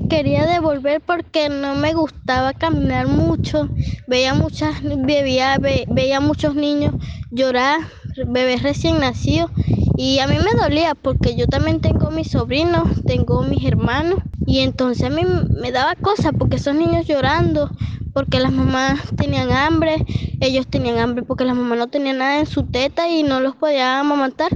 quería devolver porque no me gustaba caminar mucho. Veía muchas, veía, veía muchos niños llorar, bebés recién nacidos. Y a mí me dolía porque yo también tengo mis sobrinos, tengo mis hermanos. Y entonces a mí me daba cosas porque esos niños llorando, porque las mamás tenían hambre, ellos tenían hambre porque las mamás no tenían nada en su teta y no los podían amamantar.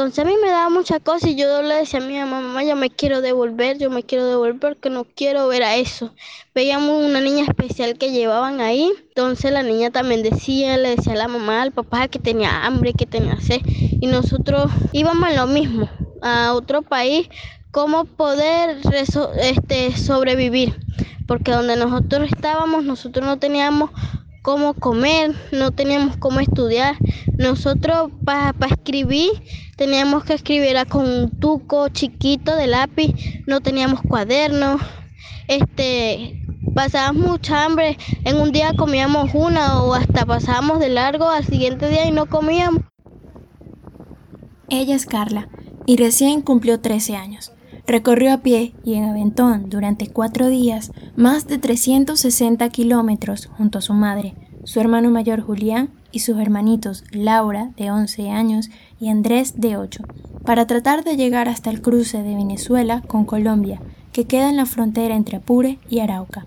Entonces a mí me daba mucha cosa y yo le decía a mi mamá, yo me quiero devolver, yo me quiero devolver porque no quiero ver a eso. Veíamos una niña especial que llevaban ahí, entonces la niña también decía, le decía a la mamá, al papá que tenía hambre, que tenía sed. Y nosotros íbamos a lo mismo, a otro país, cómo poder este, sobrevivir, porque donde nosotros estábamos nosotros no teníamos cómo comer, no teníamos cómo estudiar. Nosotros para escribir teníamos que escribir con un tuco chiquito de lápiz, no teníamos cuadernos, este, pasábamos mucha hambre, en un día comíamos una o hasta pasábamos de largo al siguiente día y no comíamos. Ella es Carla y recién cumplió 13 años. Recorrió a pie y en aventón durante cuatro días más de 360 kilómetros junto a su madre, su hermano mayor Julián y sus hermanitos Laura, de 11 años, y Andrés, de 8, para tratar de llegar hasta el cruce de Venezuela con Colombia, que queda en la frontera entre Apure y Arauca.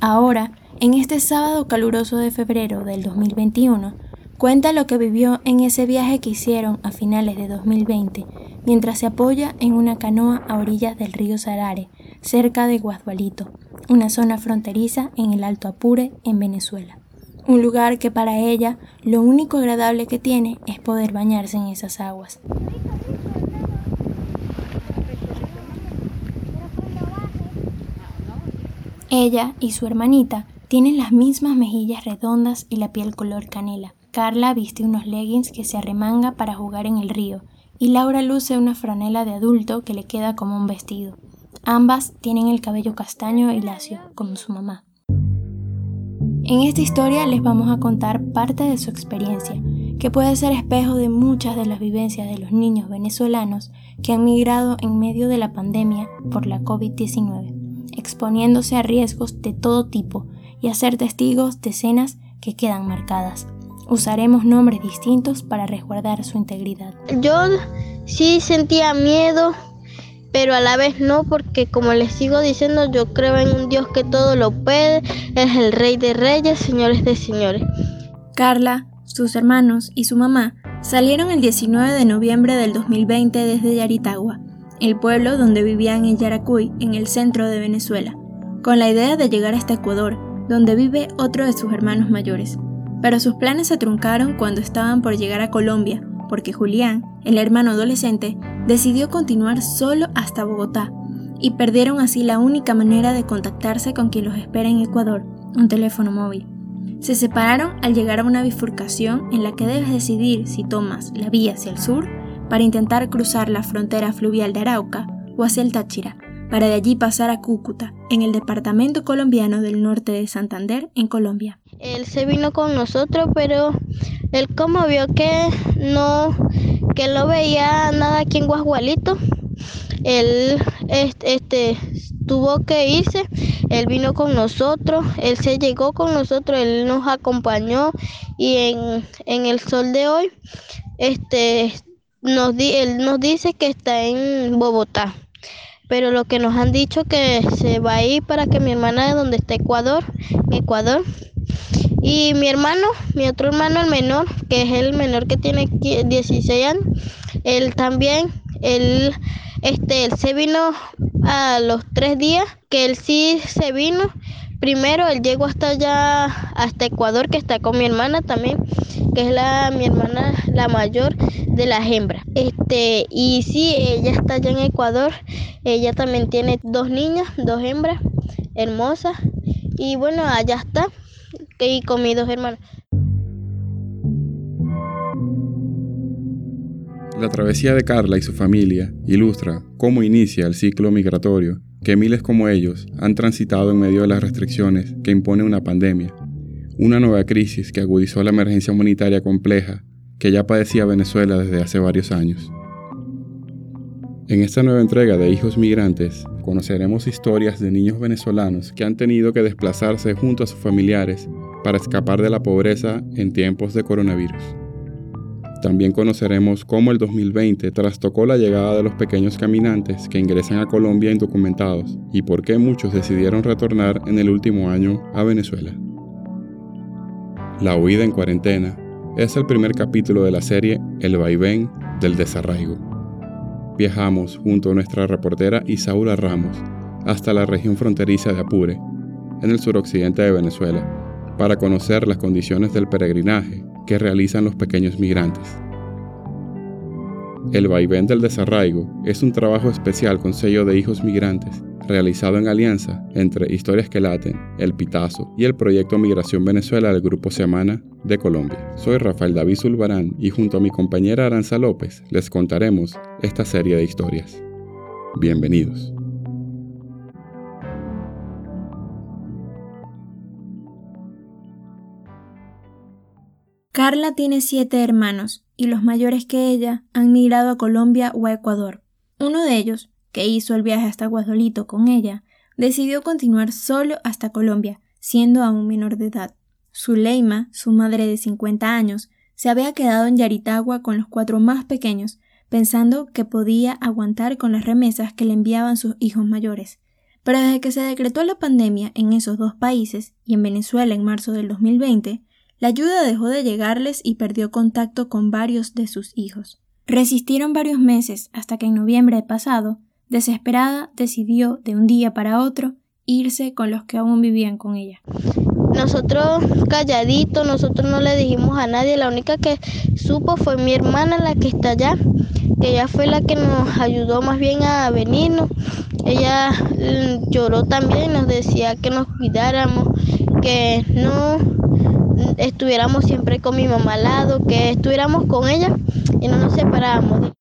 Ahora, en este sábado caluroso de febrero del 2021, cuenta lo que vivió en ese viaje que hicieron a finales de 2020 mientras se apoya en una canoa a orillas del río Sarare, cerca de Guasdualito, una zona fronteriza en el Alto Apure, en Venezuela. Un lugar que para ella lo único agradable que tiene es poder bañarse en esas aguas. Ella y su hermanita tienen las mismas mejillas redondas y la piel color canela. Carla viste unos leggings que se arremanga para jugar en el río y Laura luce una franela de adulto que le queda como un vestido. Ambas tienen el cabello castaño y lacio, como su mamá. En esta historia les vamos a contar parte de su experiencia, que puede ser espejo de muchas de las vivencias de los niños venezolanos que han migrado en medio de la pandemia por la COVID-19, exponiéndose a riesgos de todo tipo y a ser testigos de escenas que quedan marcadas. Usaremos nombres distintos para resguardar su integridad. Yo sí sentía miedo, pero a la vez no, porque como les sigo diciendo, yo creo en un Dios que todo lo puede, es el Rey de Reyes, Señores de Señores. Carla, sus hermanos y su mamá salieron el 19 de noviembre del 2020 desde Yaritagua, el pueblo donde vivían en Yaracuy, en el centro de Venezuela, con la idea de llegar hasta Ecuador, donde vive otro de sus hermanos mayores pero sus planes se truncaron cuando estaban por llegar a Colombia, porque Julián, el hermano adolescente, decidió continuar solo hasta Bogotá, y perdieron así la única manera de contactarse con quien los espera en Ecuador, un teléfono móvil. Se separaron al llegar a una bifurcación en la que debes decidir si tomas la vía hacia el sur para intentar cruzar la frontera fluvial de Arauca o hacia el Táchira, para de allí pasar a Cúcuta, en el departamento colombiano del norte de Santander, en Colombia. Él se vino con nosotros, pero él como vio que no, que no veía nada aquí en Guasgualito, él este, tuvo que irse, él vino con nosotros, él se llegó con nosotros, él nos acompañó y en, en el sol de hoy, este, nos él nos dice que está en Bogotá pero lo que nos han dicho que se va a ir para que mi hermana de donde está Ecuador, Ecuador, y mi hermano, mi otro hermano, el menor, que es el menor que tiene 16 años, él también, él, este, él se vino a los tres días, que él sí se vino. Primero él llegó hasta allá, hasta Ecuador, que está con mi hermana también, que es la, mi hermana, la mayor de las hembras. Este, y sí, ella está allá en Ecuador. Ella también tiene dos niñas, dos hembras hermosas. Y bueno, allá está y con mis dos hermanos. La travesía de Carla y su familia ilustra cómo inicia el ciclo migratorio que miles como ellos han transitado en medio de las restricciones que impone una pandemia, una nueva crisis que agudizó la emergencia humanitaria compleja que ya padecía Venezuela desde hace varios años. En esta nueva entrega de Hijos Migrantes conoceremos historias de niños venezolanos que han tenido que desplazarse junto a sus familiares para escapar de la pobreza en tiempos de coronavirus. También conoceremos cómo el 2020 trastocó la llegada de los pequeños caminantes que ingresan a Colombia indocumentados y por qué muchos decidieron retornar en el último año a Venezuela. La huida en cuarentena es el primer capítulo de la serie El vaivén del desarraigo viajamos junto a nuestra reportera Isaura Ramos hasta la región fronteriza de Apure, en el suroccidente de Venezuela, para conocer las condiciones del peregrinaje que realizan los pequeños migrantes. El vaivén del desarraigo es un trabajo especial con sello de hijos migrantes realizado en alianza entre Historias que Laten, El Pitazo y el proyecto Migración Venezuela del Grupo Semana de Colombia. Soy Rafael David Zulbarán y junto a mi compañera Aranza López les contaremos esta serie de historias. Bienvenidos. Carla tiene siete hermanos y los mayores que ella han migrado a Colombia o a Ecuador. Uno de ellos, que hizo el viaje hasta Guadolito con ella, decidió continuar solo hasta Colombia, siendo aún menor de edad. Zuleima, su madre de 50 años, se había quedado en Yaritagua con los cuatro más pequeños, pensando que podía aguantar con las remesas que le enviaban sus hijos mayores. Pero desde que se decretó la pandemia en esos dos países y en Venezuela en marzo del 2020, la ayuda dejó de llegarles y perdió contacto con varios de sus hijos. Resistieron varios meses hasta que en noviembre pasado Desesperada, decidió de un día para otro irse con los que aún vivían con ella. Nosotros calladitos, nosotros no le dijimos a nadie, la única que supo fue mi hermana, la que está allá, que ella fue la que nos ayudó más bien a venirnos. Ella mm, lloró también, nos decía que nos cuidáramos, que no estuviéramos siempre con mi mamá al lado, que estuviéramos con ella y no nos separáramos.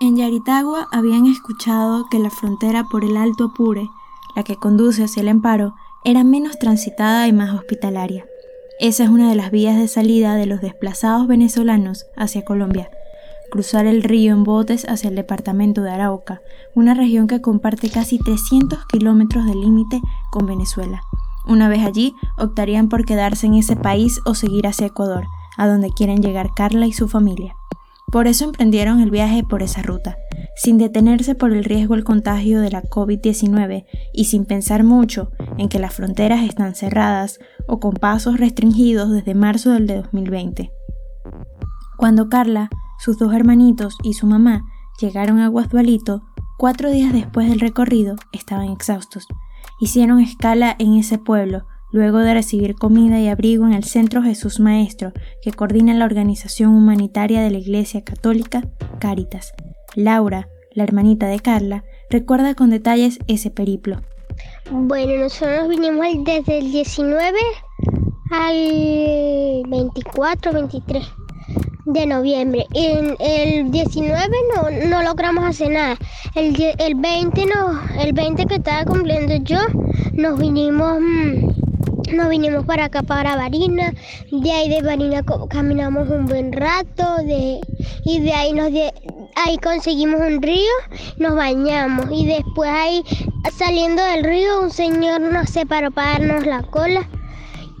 En Yaritagua habían escuchado que la frontera por el Alto Apure, la que conduce hacia el Emparo, era menos transitada y más hospitalaria. Esa es una de las vías de salida de los desplazados venezolanos hacia Colombia. Cruzar el río en botes hacia el departamento de Arauca, una región que comparte casi 300 kilómetros de límite con Venezuela. Una vez allí, optarían por quedarse en ese país o seguir hacia Ecuador, a donde quieren llegar Carla y su familia. Por eso emprendieron el viaje por esa ruta, sin detenerse por el riesgo del contagio de la COVID-19 y sin pensar mucho en que las fronteras están cerradas o con pasos restringidos desde marzo del 2020. Cuando Carla, sus dos hermanitos y su mamá llegaron a Guasdualito, cuatro días después del recorrido estaban exhaustos. Hicieron escala en ese pueblo luego de recibir comida y abrigo en el Centro Jesús Maestro, que coordina la organización humanitaria de la Iglesia Católica, Cáritas. Laura, la hermanita de Carla, recuerda con detalles ese periplo. Bueno, nosotros vinimos desde el 19 al 24, 23 de noviembre. En el 19 no, no logramos hacer nada. El, el 20 no, el 20 que estaba cumpliendo yo, nos vinimos mm, nos vinimos para acá, para Barina. De ahí de Barina caminamos un buen rato. De, y de ahí, nos ahí conseguimos un río, nos bañamos. Y después ahí, saliendo del río, un señor nos separó para darnos la cola.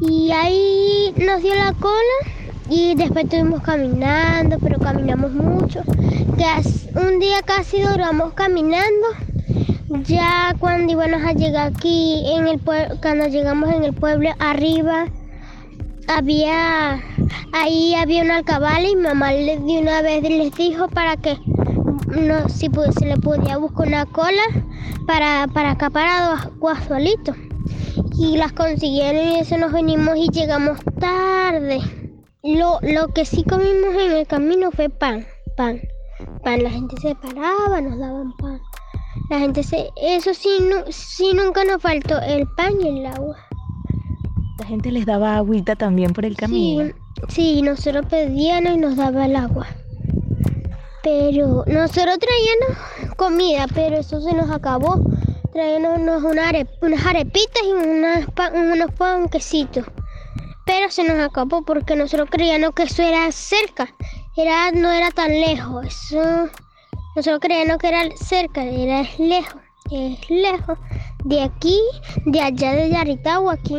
Y ahí nos dio la cola. Y después estuvimos caminando, pero caminamos mucho. un día casi duramos caminando. Ya cuando íbamos a llegar aquí, en el cuando llegamos en el pueblo arriba, había ahí había una alcabala y mamá de una vez les dijo para que no si se le podía buscar una cola para, para acá para Guasualito. Y las consiguieron y eso nos venimos y llegamos tarde. Lo, lo que sí comimos en el camino fue pan, pan, pan. La gente se paraba, nos daban pan. La gente se... Eso sí, sí nunca nos faltó el pan y el agua. La gente les daba agüita también por el camino. Sí, sí nosotros pedíamos y nos daba el agua. Pero nosotros traíamos comida, pero eso se nos acabó. Traíamos unas, arepitas y unas, unos panquecitos. Pero se nos acabó porque nosotros creíamos que eso era cerca, era, no era tan lejos, nosotros creíamos que era cerca, era lejos, es lejos, de aquí, de allá de aquí.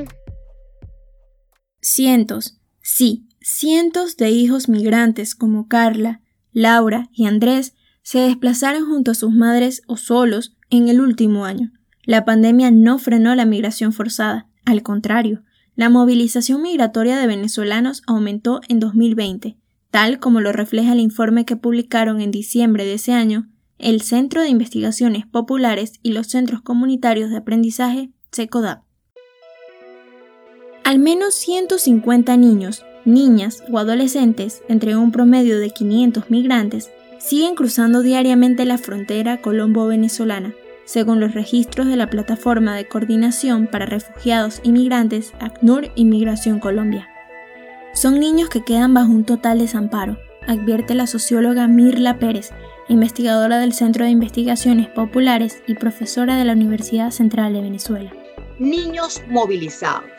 Cientos, sí, cientos de hijos migrantes como Carla, Laura y Andrés se desplazaron junto a sus madres o solos en el último año. La pandemia no frenó la migración forzada, al contrario, la movilización migratoria de venezolanos aumentó en 2020, tal como lo refleja el informe que publicaron en diciembre de ese año el Centro de Investigaciones Populares y los Centros Comunitarios de Aprendizaje, SECODAP. Al menos 150 niños, niñas o adolescentes, entre un promedio de 500 migrantes, siguen cruzando diariamente la frontera colombo-venezolana, según los registros de la Plataforma de Coordinación para Refugiados y Migrantes ACNUR Inmigración Colombia. Son niños que quedan bajo un total desamparo, advierte la socióloga Mirla Pérez, investigadora del Centro de Investigaciones Populares y profesora de la Universidad Central de Venezuela. Niños movilizados.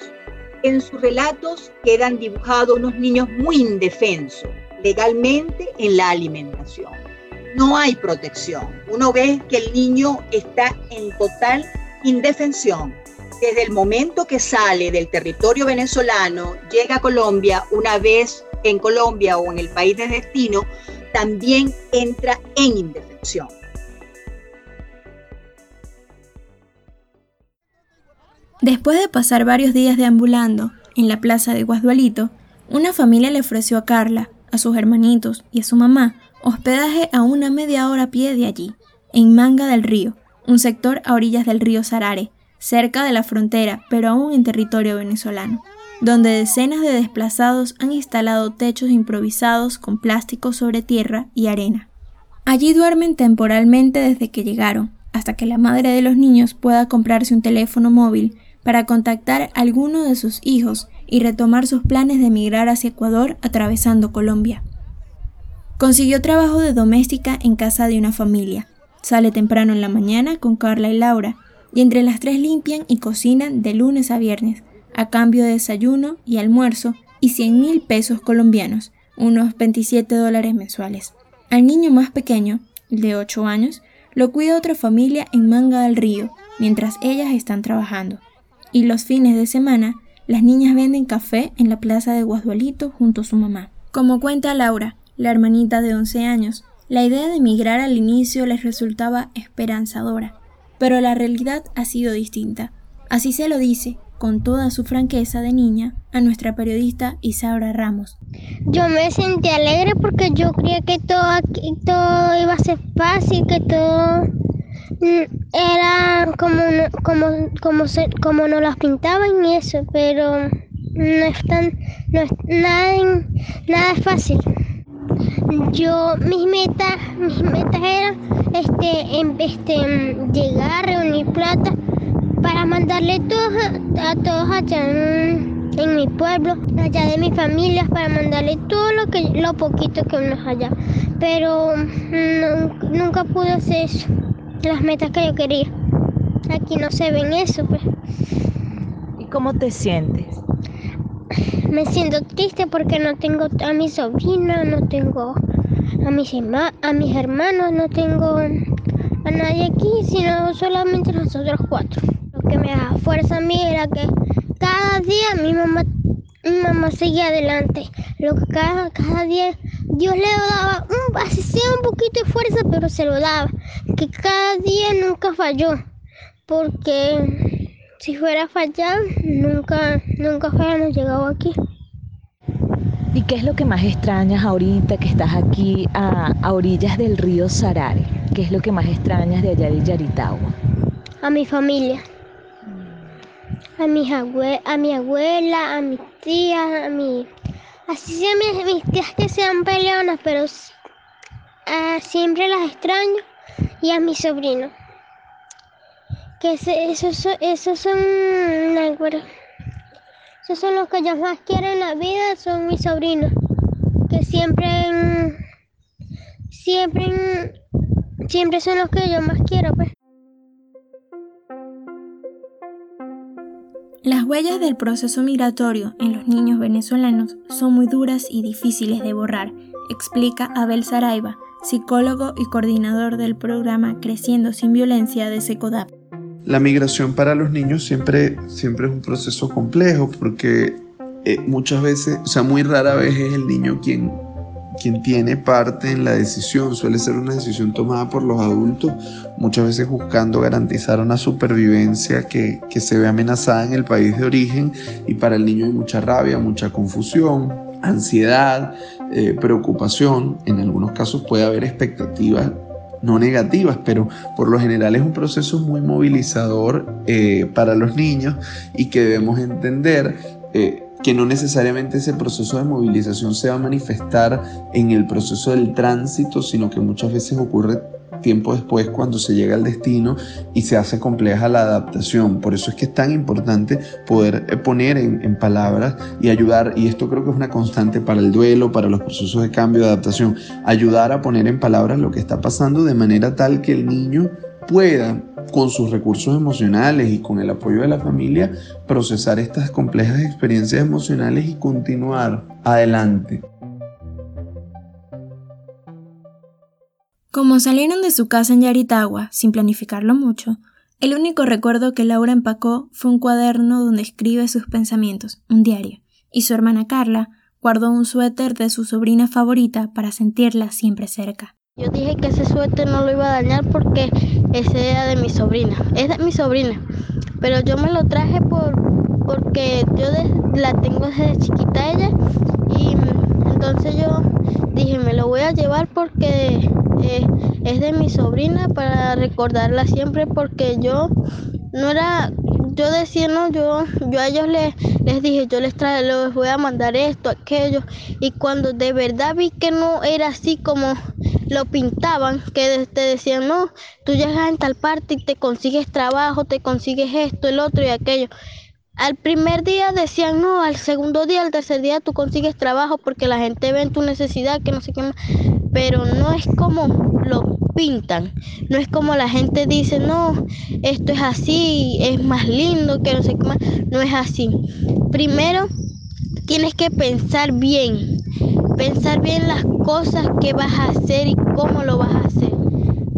En sus relatos quedan dibujados unos niños muy indefensos legalmente en la alimentación. No hay protección. Uno ve que el niño está en total indefensión. Desde el momento que sale del territorio venezolano, llega a Colombia, una vez en Colombia o en el país de destino, también entra en indefensión. Después de pasar varios días deambulando en la plaza de Guasdualito, una familia le ofreció a Carla, a sus hermanitos y a su mamá hospedaje a una media hora a pie de allí, en Manga del Río, un sector a orillas del río Sarare, cerca de la frontera, pero aún en territorio venezolano, donde decenas de desplazados han instalado techos improvisados con plástico sobre tierra y arena. Allí duermen temporalmente desde que llegaron, hasta que la madre de los niños pueda comprarse un teléfono móvil para contactar a alguno de sus hijos y retomar sus planes de emigrar hacia Ecuador atravesando Colombia. Consiguió trabajo de doméstica en casa de una familia. Sale temprano en la mañana con Carla y Laura, y entre las tres limpian y cocinan de lunes a viernes, a cambio de desayuno y almuerzo y 100 mil pesos colombianos, unos 27 dólares mensuales. Al niño más pequeño, de 8 años, lo cuida otra familia en Manga del Río, mientras ellas están trabajando. Y los fines de semana las niñas venden café en la plaza de Guasdualito junto a su mamá. Como cuenta Laura, la hermanita de 11 años, la idea de emigrar al inicio les resultaba esperanzadora, pero la realidad ha sido distinta. Así se lo dice, con toda su franqueza de niña, a nuestra periodista Isaura Ramos. Yo me sentí alegre porque yo creía que todo, todo iba a ser fácil, que todo era como, como, como, como nos las pintaban y eso, pero no es tan, no es, nada, nada es fácil. Yo, mis metas, mis metas eran este, este, llegar, reunir plata para mandarle todos a, todos allá en, en, mi pueblo, allá de mi familia, para mandarle todo lo que, lo poquito que uno allá. Pero no, nunca pude hacer eso las metas que yo quería. Aquí no se ven eso, pues. ¿Y cómo te sientes? Me siento triste porque no tengo a mi sobrina, no tengo a mis, hermanos, no tengo a nadie aquí, sino solamente nosotros cuatro. Lo que me da fuerza a mí era que cada día mi mamá, mi mamá seguía adelante. Lo que cada, día Dios le daba, un, así un poquito de fuerza, pero se lo daba. Que cada día nunca falló. Porque si fuera a fallar, nunca, nunca fuéramos llegado aquí. ¿Y qué es lo que más extrañas ahorita que estás aquí a, a orillas del río Sarare? ¿Qué es lo que más extrañas de allá de Yaritagua? A mi familia. A, mis abue a mi abuela, a mis tías, a mi Así sean mis, tías que sean peleonas, pero uh, siempre las extraño. Y a mi sobrino. Que esos, esos son. Esos son los que yo más quiero en la vida, son mis sobrinos. Que siempre. Siempre. Siempre son los que yo más quiero, pues. Las huellas del proceso migratorio en los niños venezolanos son muy duras y difíciles de borrar, explica Abel Saraiva, psicólogo y coordinador del programa Creciendo sin Violencia de SECODAP. La migración para los niños siempre, siempre es un proceso complejo porque eh, muchas veces, o sea, muy rara vez es el niño quien quien tiene parte en la decisión. Suele ser una decisión tomada por los adultos, muchas veces buscando garantizar una supervivencia que, se ve amenazada en el país de origen y para el niño hay mucha rabia, mucha confusión, ansiedad, eh, preocupación. En algunos casos puede haber expectativas no negativas, pero por lo general es un proceso muy movilizador eh, para los niños y que debemos entender eh, que no necesariamente ese proceso de movilización se va a manifestar en el proceso del tránsito, sino que muchas veces ocurre tiempo después cuando se llega al destino y se hace compleja la adaptación. Por eso es que es tan importante poder eh, poner en, en, palabras y ayudar, y esto creo que es una constante para el duelo, para los procesos de cambio, de adaptación, ayudar a poner en palabras lo que está pasando de manera tal que el niño pueda con sus recursos emocionales y con el apoyo de la familia, procesar estas complejas experiencias emocionales y continuar adelante. Como salieron de su casa en Yaritagua, sin planificarlo mucho, el único recuerdo que Laura empacó fue un cuaderno donde escribe sus pensamientos, un diario, y su hermana Carla guardó un suéter de su sobrina favorita para sentirla siempre cerca. Yo dije que ese suéter no lo iba a dañar porque ese era de mi sobrina. Es de mi sobrina. Pero yo me lo traje por porque yo la tengo desde chiquita ella. Y entonces yo dije, me lo voy a llevar porque eh, es de mi sobrina para recordarla siempre porque yo no era yo decía, no, yo, yo a ellos les, les dije, yo les, les voy a mandar esto, aquello, y cuando de verdad vi que no era así como lo pintaban, que te decían, no, tú llegas en tal parte y te consigues trabajo, te consigues esto, el otro y aquello. Al primer día decían no, al segundo día, al tercer día tú consigues trabajo porque la gente ve en tu necesidad, que no sé qué más, pero no es como lo pintan, no es como la gente dice, no, esto es así, es más lindo, que no sé qué más, no es así. Primero tienes que pensar bien, pensar bien las cosas que vas a hacer y cómo lo vas a hacer.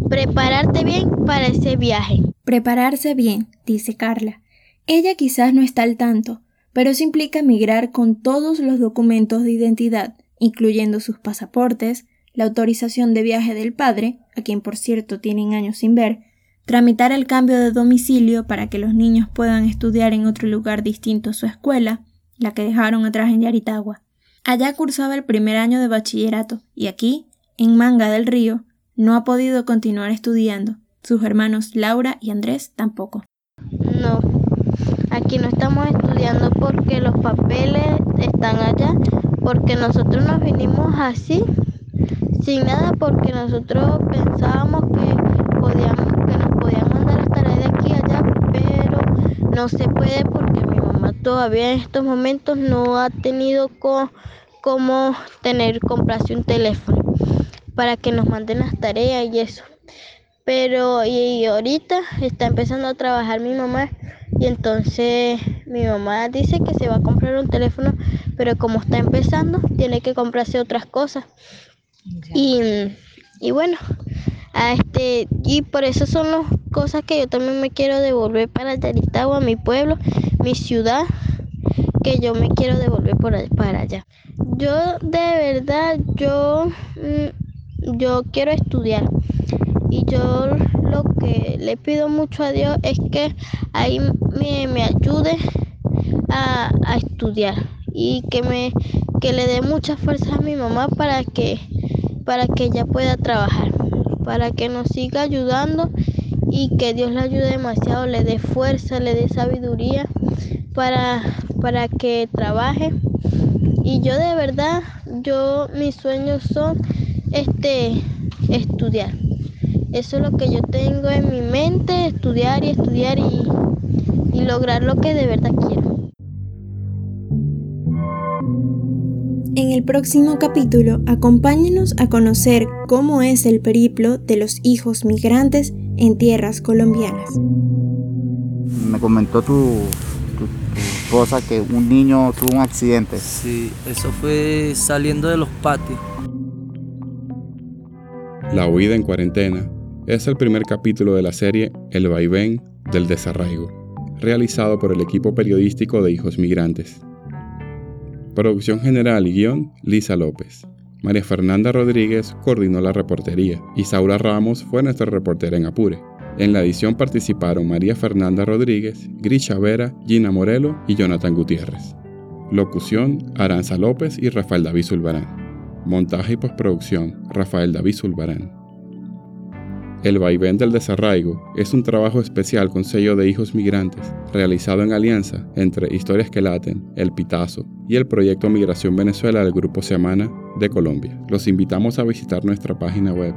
Prepararte bien para ese viaje. Prepararse bien, dice Carla. Ella quizás no está al tanto, pero eso implica migrar con todos los documentos de identidad, incluyendo sus pasaportes, la autorización de viaje del padre, a quien por cierto tienen años sin ver, tramitar el cambio de domicilio para que los niños puedan estudiar en otro lugar distinto a su escuela, la que dejaron atrás en Yaritagua. Allá cursaba el primer año de bachillerato y aquí, en Manga del Río, no ha podido continuar estudiando. Sus hermanos Laura y Andrés tampoco. No, aquí no estamos estudiando porque los papeles están allá, porque nosotros nos vinimos así, sin nada, porque nosotros pensábamos que podíamos, que nos podían mandar las tareas de aquí a allá, pero no se puede porque mi mamá todavía en estos momentos no ha tenido con cómo tener, comprarse un teléfono para que nos manden las tareas y eso. Pero y ahorita está empezando a trabajar mi mamá y entonces mi mamá dice que se va a comprar un teléfono, pero como está empezando, tiene que comprarse otras cosas. Y, y, bueno, este, y por eso son las cosas que yo también me quiero devolver para Yaritagua, mi pueblo, mi ciudad, que yo me quiero devolver por, para allá. Yo de verdad, yo, mm, yo quiero estudiar y yo lo que le pido mucho a Dios es que ahí me, me ayude a, a, estudiar y que me que le dé mucha fuerza a mi mamá para que para que ella pueda trabajar para que nos siga ayudando y que Dios le ayude demasiado le dé fuerza le dé sabiduría para para que trabaje. Y yo de verdad yo mis sueños son este estudiar. Eso es lo que yo tengo en mi mente estudiar y estudiar y, y lograr lo que de verdad quiero En el próximo capítulo, acompáñenos a conocer cómo es el periplo de los hijos migrantes en tierras colombianas. Me comentó tu, tu, tu esposa que un niño tuvo un accidente. Sí, eso fue saliendo de los patios. La huida en cuarentena es el primer capítulo de la serie El vaivén del desarraigo, realizado por el equipo periodístico de Hijos Migrantes. Producción general y guion, Lisa López. María Fernanda Rodríguez coordinó la reportería y Saura Ramos fue nuestra reportera en Apure. En la edición participaron María Fernanda Rodríguez, Grisha Vera, Gina Morelo y Jonathan Gutiérrez. Locución, Aranza López y Rafael David Zulbarán. Montaje y postproducción, Rafael David Zulbarán. El vaivén del desarraigo es un trabajo especial con sello de hijos migrantes, realizado en alianza entre Historias que Laten, El Pitazo y el proyecto Migración Venezuela del Grupo Semana de Colombia. Los invitamos a visitar nuestra página web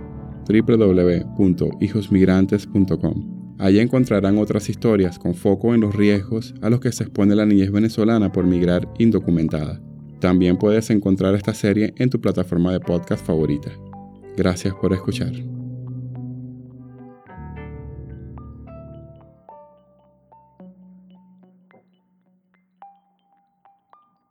www.hijosmigrantes.com. Allí encontrarán otras historias con foco en los riesgos a los que se expone la niñez venezolana por migrar indocumentada. También puedes encontrar esta serie en tu plataforma de podcast favorita. Gracias por escuchar.